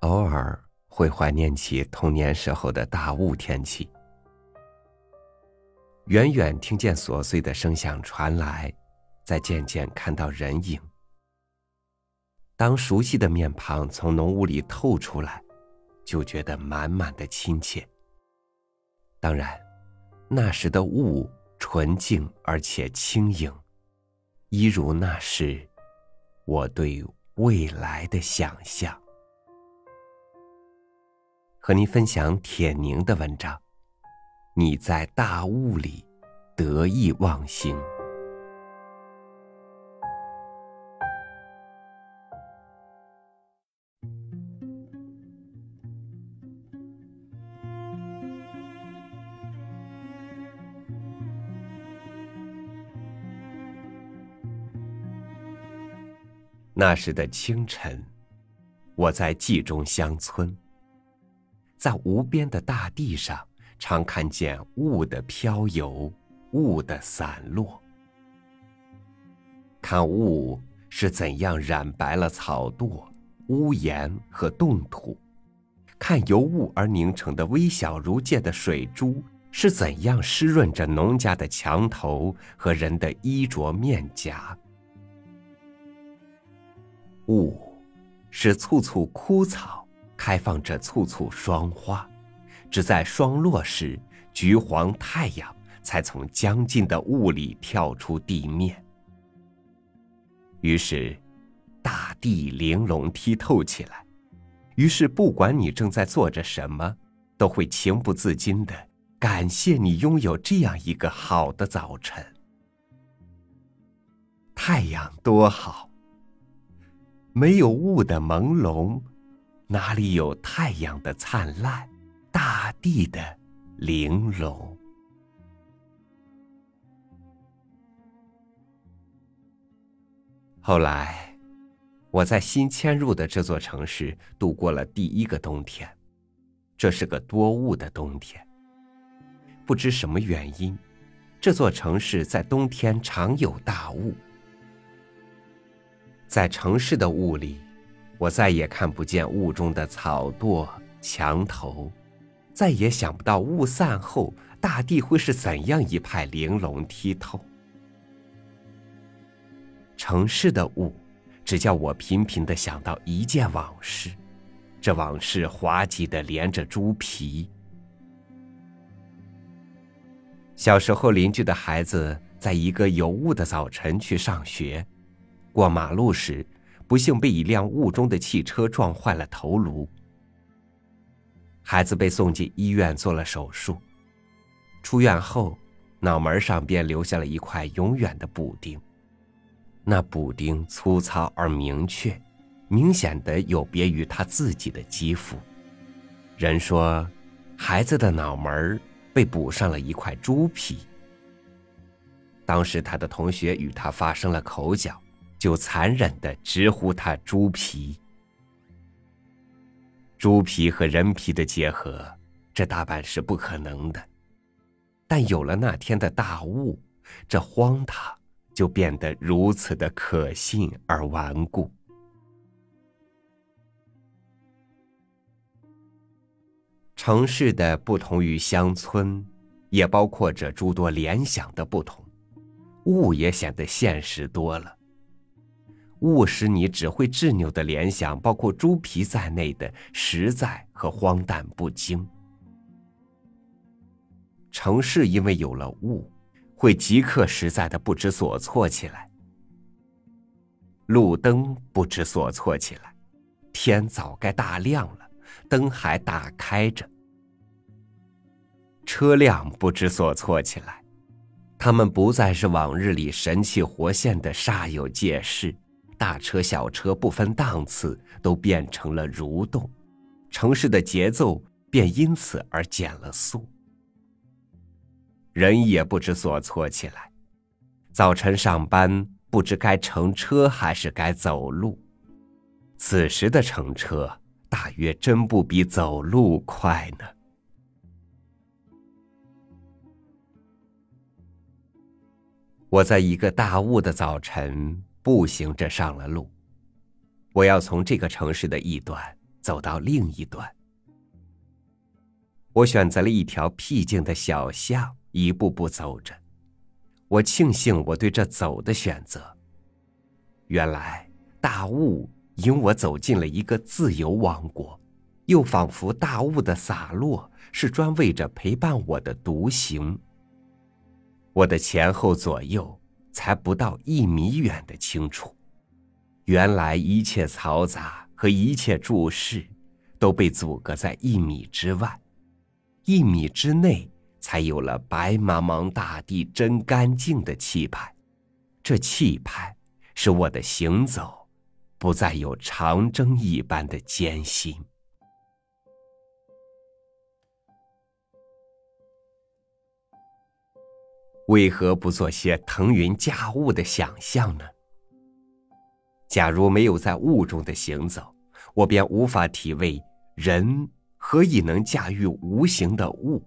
偶尔会怀念起童年时候的大雾天气。远远听见琐碎的声响传来，再渐渐看到人影。当熟悉的面庞从浓雾里透出来，就觉得满满的亲切。当然，那时的雾纯净而且轻盈，一如那时我对未来的想象。和您分享铁凝的文章。你在大雾里得意忘形。那时的清晨，我在冀中乡村，在无边的大地上，常看见雾的飘游，雾的散落。看雾是怎样染白了草垛、屋檐和冻土；看由雾而凝成的微小如芥的水珠是怎样湿润着农家的墙头和人的衣着面颊。雾，是簇簇枯草开放着簇簇霜花，只在霜落时，橘黄太阳才从将近的雾里跳出地面。于是，大地玲珑剔透起来。于是，不管你正在做着什么，都会情不自禁的感谢你拥有这样一个好的早晨。太阳多好！没有雾的朦胧，哪里有太阳的灿烂，大地的玲珑？后来，我在新迁入的这座城市度过了第一个冬天，这是个多雾的冬天。不知什么原因，这座城市在冬天常有大雾。在城市的雾里，我再也看不见雾中的草垛、墙头，再也想不到雾散后大地会是怎样一派玲珑剔透。城市的雾，只叫我频频的想到一件往事，这往事滑稽的连着猪皮。小时候，邻居的孩子在一个有雾的早晨去上学。过马路时，不幸被一辆雾中的汽车撞坏了头颅。孩子被送进医院做了手术，出院后，脑门上便留下了一块永远的补丁。那补丁粗糙而明确，明显的有别于他自己的肌肤。人说，孩子的脑门被补上了一块猪皮。当时他的同学与他发生了口角。就残忍的直呼他“猪皮”。猪皮和人皮的结合，这大半是不可能的。但有了那天的大雾，这荒唐就变得如此的可信而顽固。城市的不同于乡村，也包括着诸多联想的不同，雾也显得现实多了。误使你只会执拗的联想，包括猪皮在内的实在和荒诞不经。城市因为有了雾，会即刻实在的不知所措起来。路灯不知所措起来，天早该大亮了，灯还打开着。车辆不知所措起来，他们不再是往日里神气活现的煞有介事。大车小车不分档次，都变成了蠕动，城市的节奏便因此而减了速。人也不知所措起来，早晨上班不知该乘车还是该走路，此时的乘车大约真不比走路快呢。我在一个大雾的早晨。步行着上了路，我要从这个城市的一端走到另一端。我选择了一条僻静的小巷，一步步走着。我庆幸我对这走的选择。原来大雾引我走进了一个自由王国，又仿佛大雾的洒落是专为着陪伴我的独行。我的前后左右才不到一米远的清楚，原来一切嘈杂和一切注视，都被阻隔在一米之外，一米之内。才有了白茫茫大地真干净的气派，这气派使我的行走不再有长征一般的艰辛。为何不做些腾云驾雾的想象呢？假如没有在雾中的行走，我便无法体味人何以能驾驭无形的雾。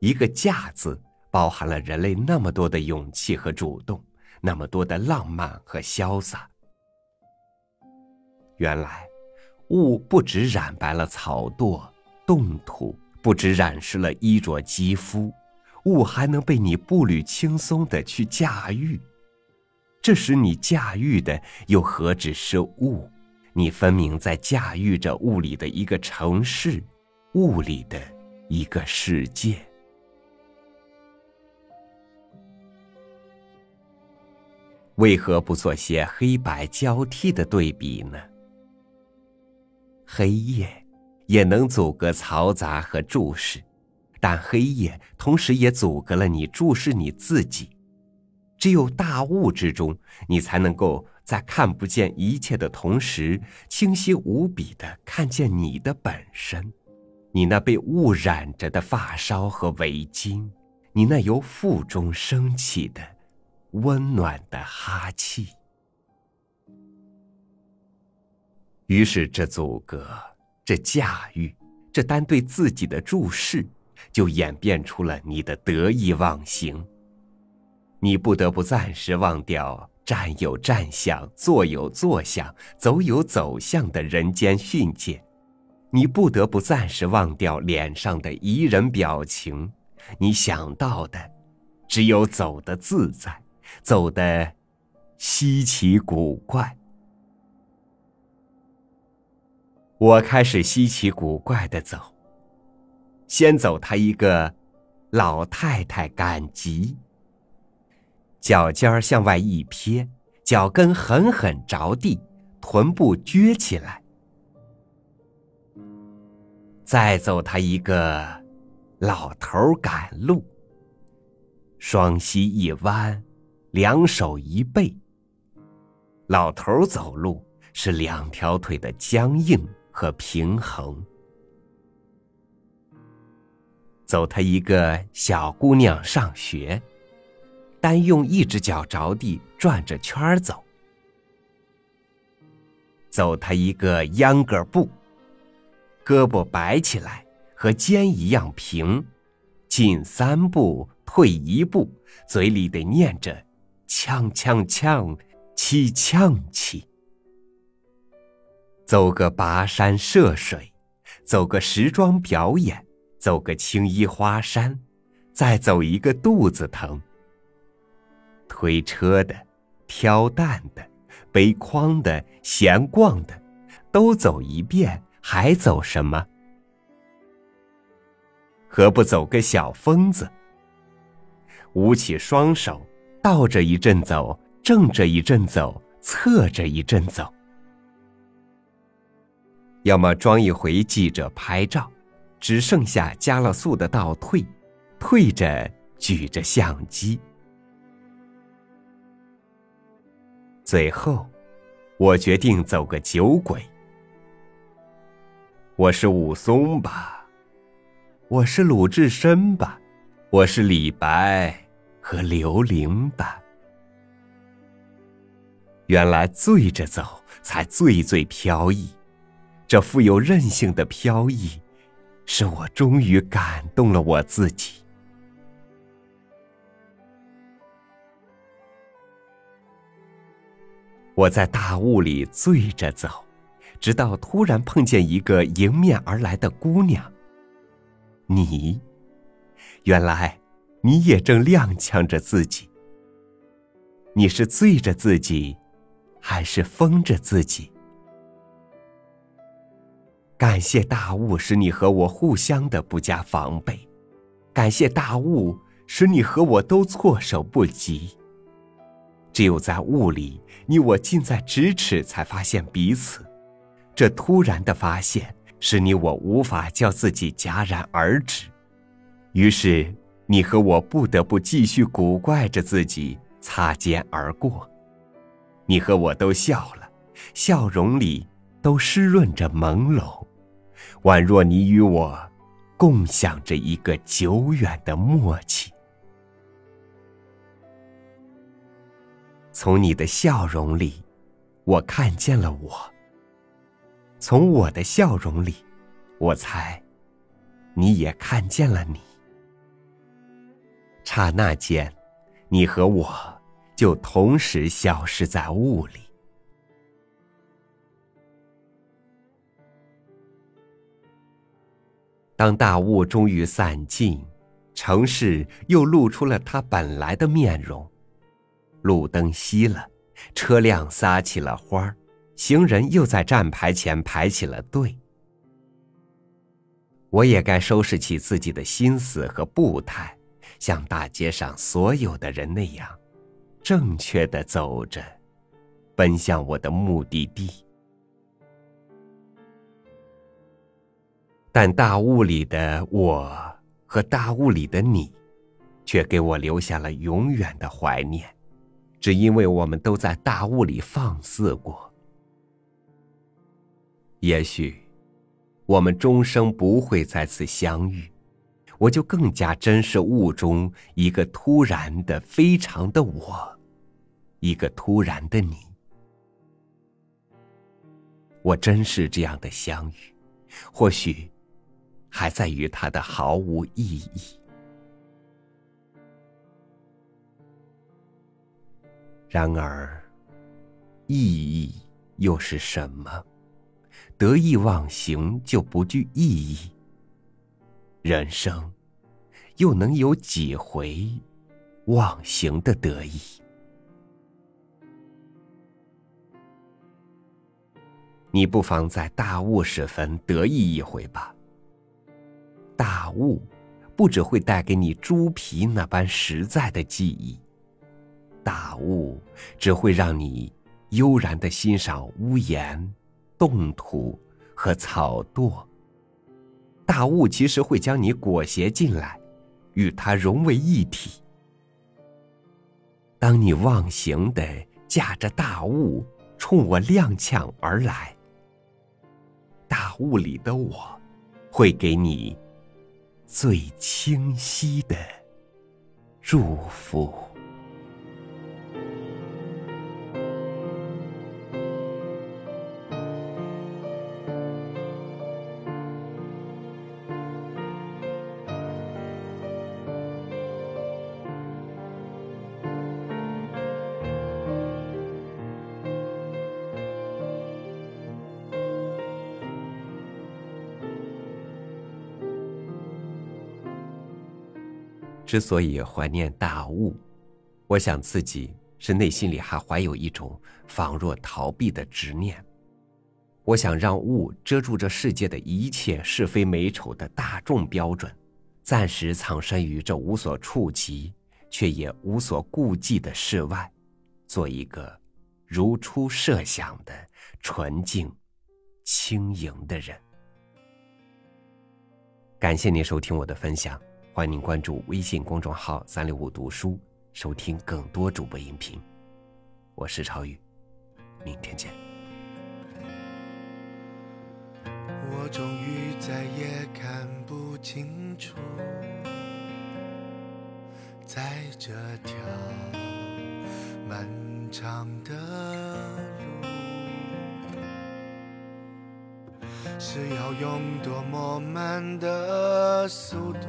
一个“驾”字，包含了人类那么多的勇气和主动，那么多的浪漫和潇洒。原来，雾不止染白了草垛、冻土，不止染湿了衣着肌肤，雾还能被你步履轻松的去驾驭。这时，你驾驭的又何止是雾？你分明在驾驭着雾里的一个城市，雾里的一个世界。为何不做些黑白交替的对比呢？黑夜也能阻隔嘈杂和注视，但黑夜同时也阻隔了你注视你自己。只有大雾之中，你才能够在看不见一切的同时，清晰无比的看见你的本身。你那被雾染着的发梢和围巾，你那由腹中升起的。温暖的哈气，于是这阻隔、这驾驭、这单对自己的注视，就演变出了你的得意忘形。你不得不暂时忘掉站有站相、坐有坐相、走有走向的人间训诫，你不得不暂时忘掉脸上的宜人表情。你想到的，只有走的自在。走的稀奇古怪，我开始稀奇古怪的走。先走他一个老太太赶集，脚尖向外一撇，脚跟狠狠着地，臀部撅起来。再走他一个老头赶路，双膝一弯。两手一背，老头走路是两条腿的僵硬和平衡。走他一个小姑娘上学，单用一只脚着地转着圈儿走。走他一个秧歌步，胳膊摆起来和肩一样平，进三步退一步，嘴里得念着。锵锵锵，起锵起。走个跋山涉水，走个时装表演，走个青衣花衫，再走一个肚子疼。推车的、挑担的、背筐的、闲逛的，都走一遍，还走什么？何不走个小疯子？舞起双手。倒着一阵走，正着一阵走，侧着一阵走。要么装一回记者拍照，只剩下加了速的倒退，退着举着相机。最后，我决定走个酒鬼。我是武松吧，我是鲁智深吧，我是李白。和刘伶吧。原来醉着走才最最飘逸，这富有韧性的飘逸，是我终于感动了我自己。我在大雾里醉着走，直到突然碰见一个迎面而来的姑娘。你，原来你也正踉跄着自己。你是醉着自己，还是疯着自己？感谢大雾使你和我互相的不加防备，感谢大雾使你和我都措手不及。只有在雾里，你我近在咫尺，才发现彼此。这突然的发现，使你我无法叫自己戛然而止。于是，你和我不得不继续古怪着自己，擦肩而过。你和我都笑了，笑容里都湿润着朦胧，宛若你与我共享着一个久远的默契。从你的笑容里，我看见了我；从我的笑容里，我猜，你也看见了你。刹那间，你和我就同时消失在雾里。当大雾终于散尽，城市又露出了它本来的面容。路灯熄了，车辆撒起了花儿，行人又在站牌前排起了队。我也该收拾起自己的心思和步态，像大街上所有的人那样，正确的走着，奔向我的目的地。但大雾里的我和大雾里的你，却给我留下了永远的怀念。只因为我们都在大雾里放肆过，也许我们终生不会再次相遇，我就更加珍视雾中一个突然的、非常的我，一个突然的你。我珍视这样的相遇，或许还在于它的毫无意义。然而，意义又是什么？得意忘形就不具意义。人生又能有几回忘形的得意？你不妨在大雾时分得意一回吧。大雾不只会带给你猪皮那般实在的记忆。大雾只会让你悠然的欣赏屋檐、冻土和草垛。大雾其实会将你裹挟进来，与它融为一体。当你忘形的驾着大雾冲我踉跄而来，大雾里的我，会给你最清晰的祝福。之所以怀念大雾，我想自己是内心里还怀有一种仿若逃避的执念。我想让雾遮住这世界的一切是非美丑的大众标准，暂时藏身于这无所触及却也无所顾忌的世外，做一个如初设想的纯净、轻盈的人。感谢您收听我的分享。欢迎关注微信公众号“三六五读书”，收听更多主播音频。我是超宇，明天见。我终于再也看不清楚，在这条漫长的路，是要用多么慢的速度。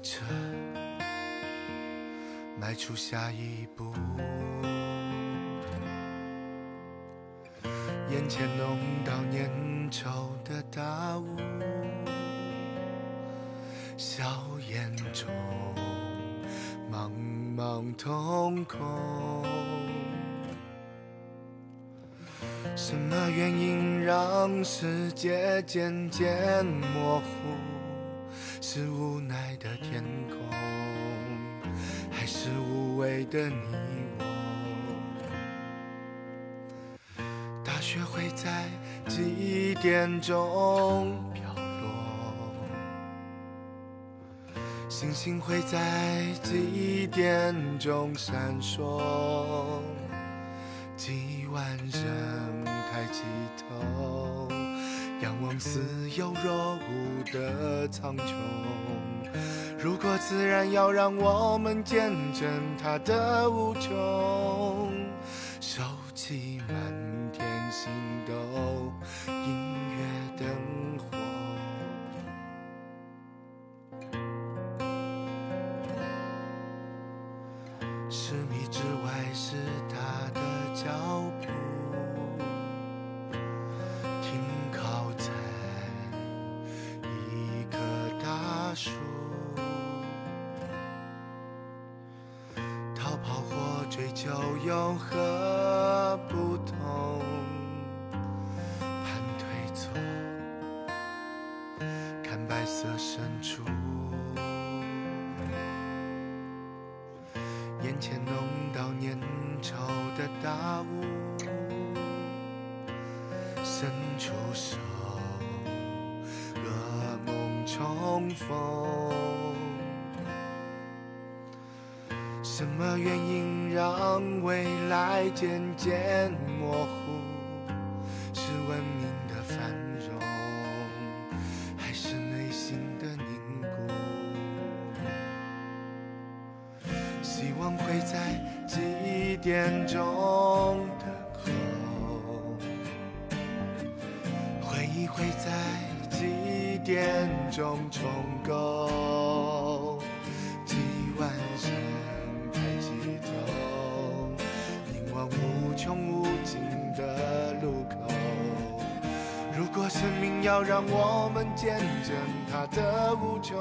摸索着迈出下一步，眼前浓到粘稠的大雾，硝烟中茫茫瞳孔。什么原因让世界渐渐模糊？是无奈的天空，还是无谓的你我？大雪会在几点钟飘落？星星会在几点钟闪烁？几万人抬起头，仰望似有若无的苍穹。如果自然要让我们见证它的无穷，或追求有何不同？盘腿坐，看白色深处。眼前浓到粘稠的大雾，伸出手，噩梦重逢。什么原因让未来渐渐模糊？要让我们见证它的无穷，